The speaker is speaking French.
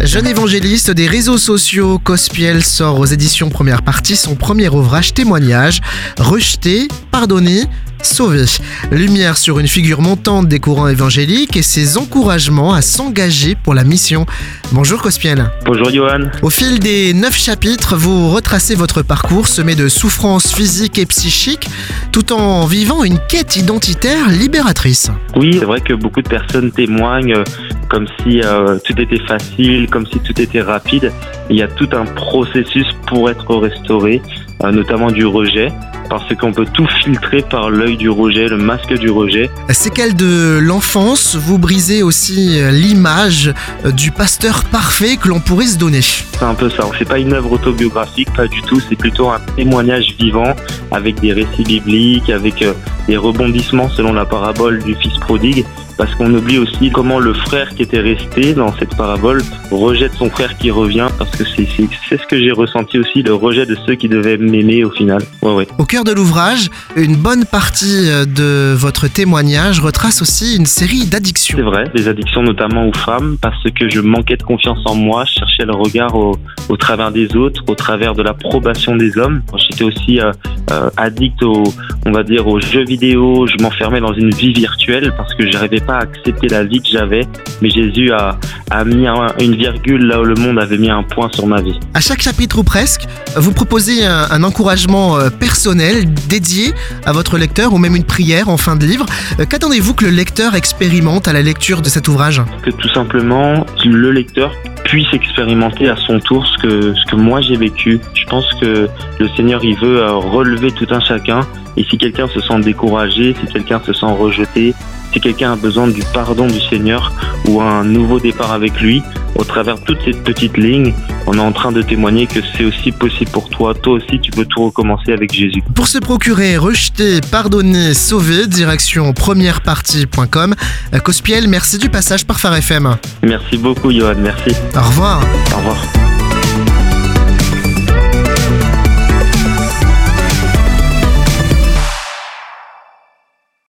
Jeune évangéliste des réseaux sociaux, Cospiel sort aux éditions Première Partie son premier ouvrage témoignage, Rejeté, pardonné, sauvé. Lumière sur une figure montante des courants évangéliques et ses encouragements à s'engager pour la mission. Bonjour Cospiel. Bonjour Johan. Au fil des neuf chapitres, vous retracez votre parcours semé de souffrances physiques et psychiques tout en vivant une quête identitaire libératrice. Oui, c'est vrai que beaucoup de personnes témoignent comme si euh, tout était facile, comme si tout était rapide. Il y a tout un processus pour être restauré, euh, notamment du rejet parce qu'on peut tout filtrer par l'œil du rejet, le masque du rejet. Séquelle de l'enfance, vous brisez aussi euh, l'image du pasteur parfait que l'on pourrait se donner. C'est un peu ça, c'est pas une œuvre autobiographique, pas du tout, c'est plutôt un témoignage vivant avec des récits bibliques, avec des rebondissements selon la parabole du fils prodigue parce qu'on oublie aussi comment le frère qui était resté dans cette parabole rejette son frère qui revient, parce que c'est ce que j'ai ressenti aussi, le rejet de ceux qui devaient m'aimer au final. Ouais, ouais. Au cœur de l'ouvrage, une bonne partie euh, de votre témoignage retrace aussi une série d'addictions. C'est vrai, des addictions notamment aux femmes, parce que je manquais de confiance en moi, je cherchais le regard au, au travers des autres, au travers de l'approbation des hommes. J'étais aussi euh, euh, addict au, on va dire, aux jeux vidéo, je m'enfermais dans une vie virtuelle parce que j'arrivais pas accepter la vie que j'avais, mais Jésus a, a mis une virgule là où le monde avait mis un point sur ma vie. À chaque chapitre ou presque, vous proposez un, encouragement euh, personnel dédié à votre lecteur ou même une prière en fin de livre. Euh, qu'attendez-vous que le lecteur expérimente à la lecture de cet ouvrage? Que tout simplement le lecteur puisse expérimenter à son tour ce que, ce que moi j'ai vécu. Je pense que le Seigneur, il veut euh, relever tout un chacun. Et si quelqu'un se sent découragé, si quelqu'un se sent rejeté, si quelqu'un a besoin du pardon du Seigneur ou un nouveau départ avec lui, au travers de toutes ces petites lignes, on est en train de témoigner que c'est aussi possible pour toi. Toi aussi, tu peux tout recommencer avec Jésus. Pour se procurer, rejeter, pardonner, sauver, direction premièrepartie.com. Cospiel, merci du passage par Phare FM. Merci beaucoup, Johan. Merci. Au revoir. Au revoir.